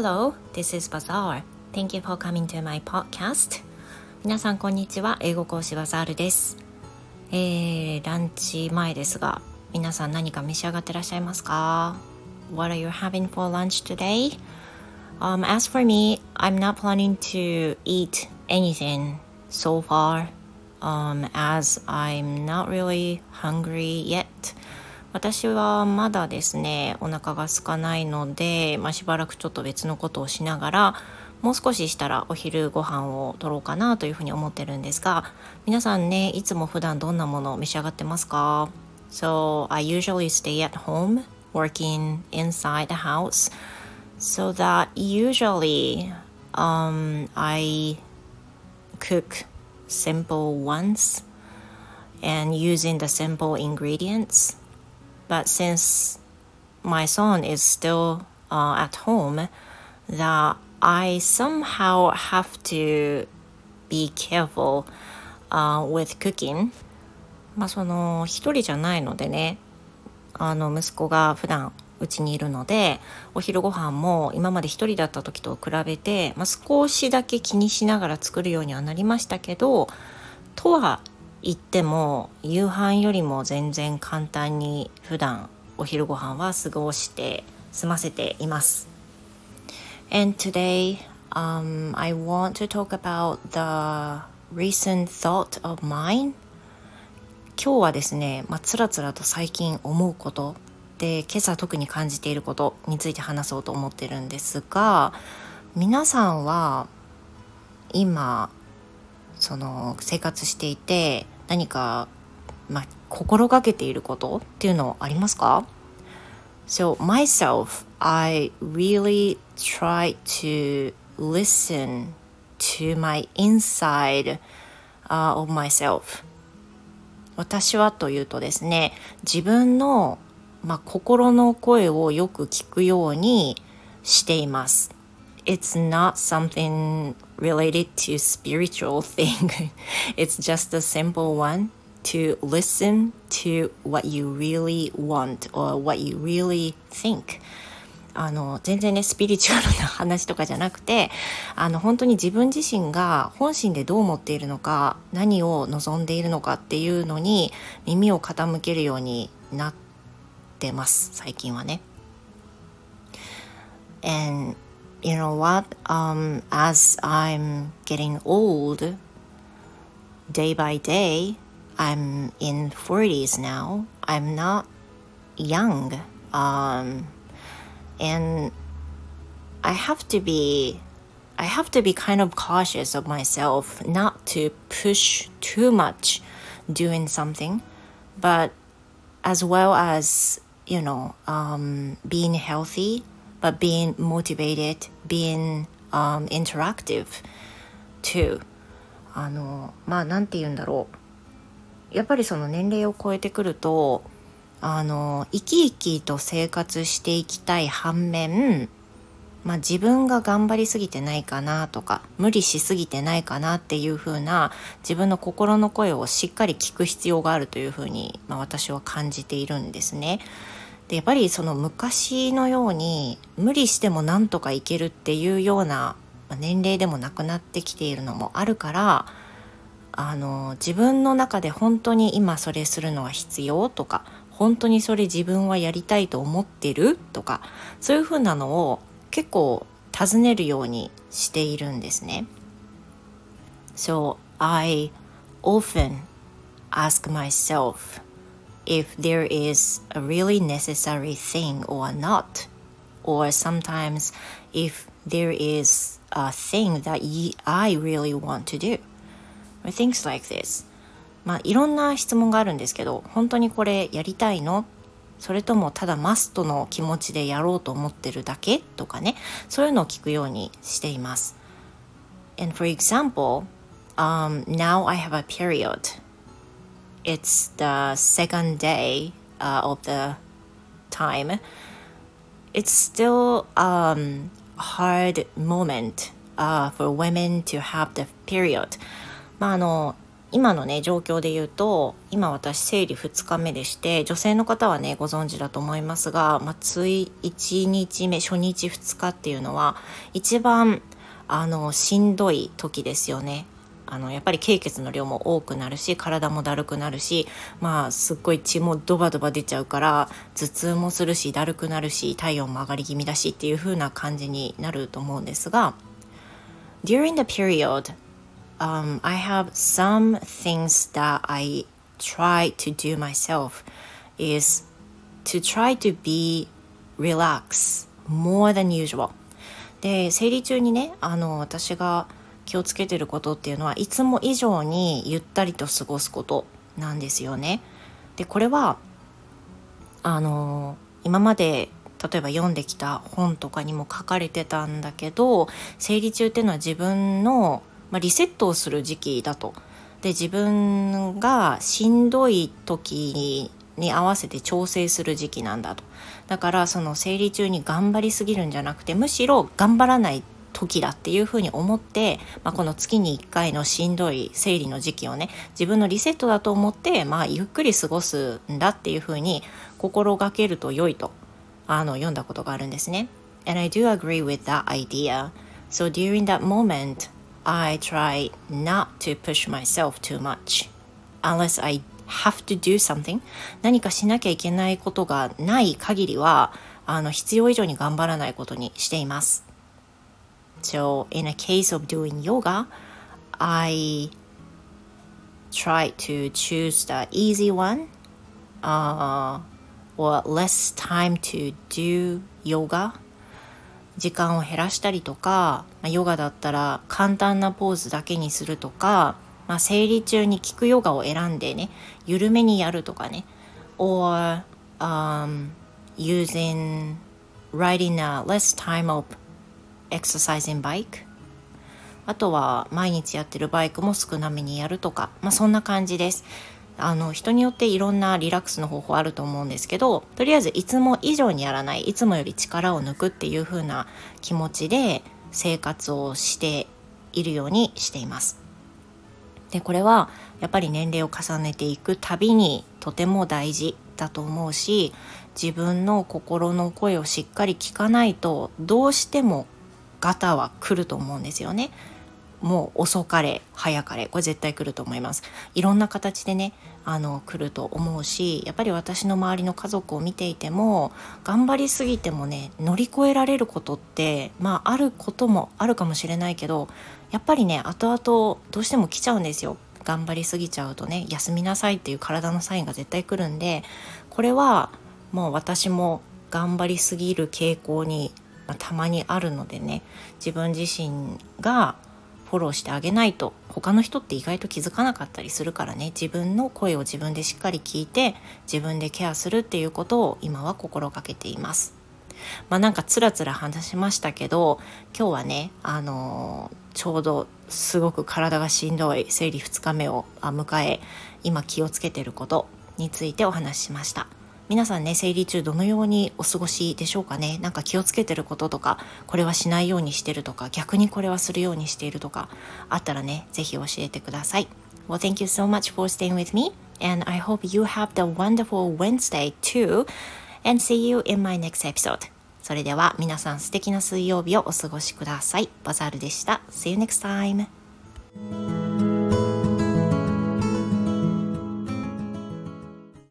Hello, this is Bazaar. Thank you for coming to my podcast. 皆さんこんにちは。英語講師バザールです。えー、ランチ前ですが、皆さん何か召し上がってらっしゃいますか What are you having for lunch today? Um, as for me, I'm not planning to eat anything so far, um, as I'm not really hungry yet. 私はまだですねお腹が空かないので、まあ、しばらくちょっと別のことをしながらもう少ししたらお昼ご飯を取ろうかなというふうに思ってるんですが皆さんねいつも普段どんなものを召し上がってますか So I usually stay at home working inside the house so that usually um, I cook simple ones and using the simple ingredients But since my son is still uh, at home, that I somehow have to be careful uh, with cooking. まあその一人じゃないのでね、あの息子が普段うちにいるのでお昼ご飯も今まで一人だった時と比べて、まあ、少しだけ気にしながら作るようにはなりましたけどとは行っても夕飯よりも全然簡単に普段お昼ご飯は過ごして済ませています。And today, um, I want to talk about the recent thought of mine. 今日はですね、まあ、つらつらと最近思うことで今朝特に感じていることについて話そうと思ってるんですが皆さんは今その生活していて何か、まあ、心がけていることっていうのありますか So myself, I really try to listen to my inside、uh, of myself 私はというとですね自分の、まあ、心の声をよく聞くようにしています it's not something related to spiritual thing. it's just a simple one to listen to what you really want or what you really think. あの全然ねスピリチュアルな話とかじゃなくてあの本当に自分自身が本心でどう思っているのか何を望んでいるのかっていうのに耳を傾けるようになってます最近はね。And you know what? Um, as I'm getting old, day by day, I'm in 40s now. I'm not young. Um, and I have to be I have to be kind of cautious of myself not to push too much doing something, but as well as you know um, being healthy but being motivated, being、um, interactive too あのまあなんて言うんだろうやっぱりその年齢を超えてくるとあの生き生きと生活していきたい反面まあ、自分が頑張りすぎてないかなとか無理しすぎてないかなっていう風な自分の心の声をしっかり聞く必要があるという風に、まあ、私は感じているんですね。でやっぱりその昔のように無理してもなんとかいけるっていうような年齢でもなくなってきているのもあるからあの自分の中で本当に今それするのは必要とか本当にそれ自分はやりたいと思ってるとかそういうふうなのを結構尋ねるようにしているんですね。So I often ask myself if there is a really necessary thing or not, or sometimes if there is a thing that e I really want to do, or things like this. まあいろんな質問があるんですけど、本当にこれやりたいのそれともただマストの気持ちでやろうと思ってるだけとかね、そういうのを聞くようにしています。And for example, um, now I have a period it's the second day uh, of the time, it's still um, hard moment uh, for women to have the period. まああの今のね状況で言うと今私生理2日目でして女性の方はねご存知だと思いますが、まあ、い1日目初日2日っていうのは一番あのしんどい時ですよね。あのやっぱり経血の量も多くなるし体もだるくなるしまあすっごい血もドバドバ出ちゃうから頭痛もするしだるくなるし体温も上がり気味だしっていう風な感じになると思うんですが During the period um, I have some things that I try to do myself is to try to be relax more than usual. で生理中にねあの私が気をつけてることっていうのはいつも以上にゆったりと過ごすことなんですよね。でこれはあの今まで例えば読んできた本とかにも書かれてたんだけど生理中っていうのは自分のまあ、リセットをする時期だと。で自分がしんどい時に合わせて調整する時期なんだと。だからその生理中に頑張りすぎるんじゃなくてむしろ頑張らない時だっていうふうに思って、まあ、この月に1回のしんどい生理の時期をね自分のリセットだと思って、まあ、ゆっくり過ごすんだっていうふうに心がけると良いとあの読んだことがあるんですね。And I do agree with that idea. So during that moment, I try not to push myself too much unless I have to do something 何かしなきゃいけないことがない限りはあの必要以上に頑張らないことにしています So in a case of doing yoga I try to choose the easy one uh, or less time to do yoga 時間を減らしたりとか、まあ、ヨガだったら簡単なポーズだけにするとか、まあ、生理中に効くヨガを選んでね緩めにやるとかね or、um, using riding a less time of exercising bike? あとは毎日やってるバイクも少なめにやるとか、まあ、そんな感じです。あの人によっていろんなリラックスの方法あると思うんですけどとりあえずいつも以上にやらないいつもより力を抜くっていう風な気持ちで生活をしているようにしています。でこれはやっぱり年齢を重ねていくたびにとても大事だと思うし自分の心の声をしっかり聞かないとどうしてもガタは来ると思うんですよね。もう遅かれ早かれこれ絶対来ると思いますいろんな形でねあの来ると思うしやっぱり私の周りの家族を見ていても頑張りすぎてもね乗り越えられることってまああることもあるかもしれないけどやっぱりね後々どうしても来ちゃうんですよ頑張りすぎちゃうとね休みなさいっていう体のサインが絶対来るんでこれはもう私も頑張りすぎる傾向に、まあ、たまにあるのでね自分自身がフォローしてあげないと他の人って意外と気づかなかったりするからね自分の声を自分でしっかり聞いて自分でケアするっていうことを今は心がけています。まあなんかつらつら話しましたけど今日はねあのー、ちょうどすごく体がしんどい生理2日目を迎え今気をつけてることについてお話ししました。皆さんね生理中どのようにお過ごしでしょうかねなんか気をつけてることとかこれはしないようにしてるとか逆にこれはするようにしているとかあったらねぜひ教えてください Well thank you so much for staying with me and I hope you have the wonderful Wednesday too and see you in my next episode それでは皆さん素敵な水曜日をお過ごしくださいバザールでした See you next time